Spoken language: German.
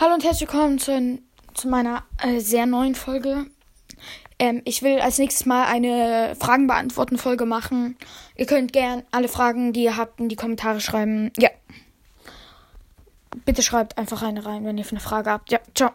Hallo und herzlich willkommen zu, zu meiner äh, sehr neuen Folge. Ähm, ich will als nächstes mal eine Fragen beantworten Folge machen. Ihr könnt gern alle Fragen, die ihr habt, in die Kommentare schreiben. Ja. Bitte schreibt einfach eine rein, wenn ihr eine Frage habt. Ja, ciao.